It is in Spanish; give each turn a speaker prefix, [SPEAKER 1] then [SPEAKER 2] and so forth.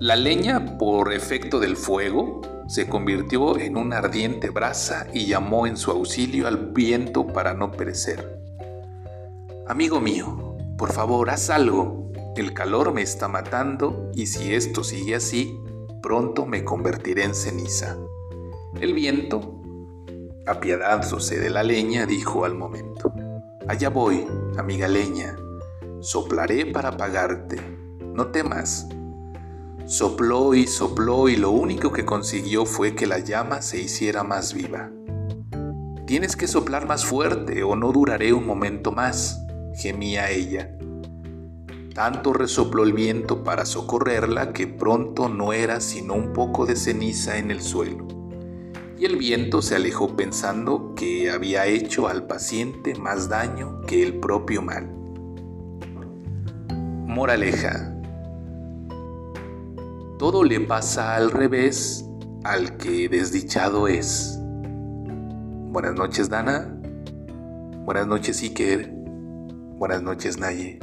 [SPEAKER 1] La leña, por efecto del fuego, se convirtió en una ardiente brasa y llamó en su auxilio al viento para no perecer. Amigo mío, por favor, haz algo. El calor me está matando y si esto sigue así, pronto me convertiré en ceniza. El viento, apiadándose de la leña, dijo al momento, Allá voy, amiga leña, soplaré para apagarte, no temas. Sopló y sopló y lo único que consiguió fue que la llama se hiciera más viva. Tienes que soplar más fuerte o no duraré un momento más, gemía ella. Tanto resopló el viento para socorrerla que pronto no era sino un poco de ceniza en el suelo. Y el viento se alejó pensando que había hecho al paciente más daño que el propio mal. Moraleja. Todo le pasa al revés al que desdichado es. Buenas noches, Dana. Buenas noches, Iker. Buenas noches, Naye.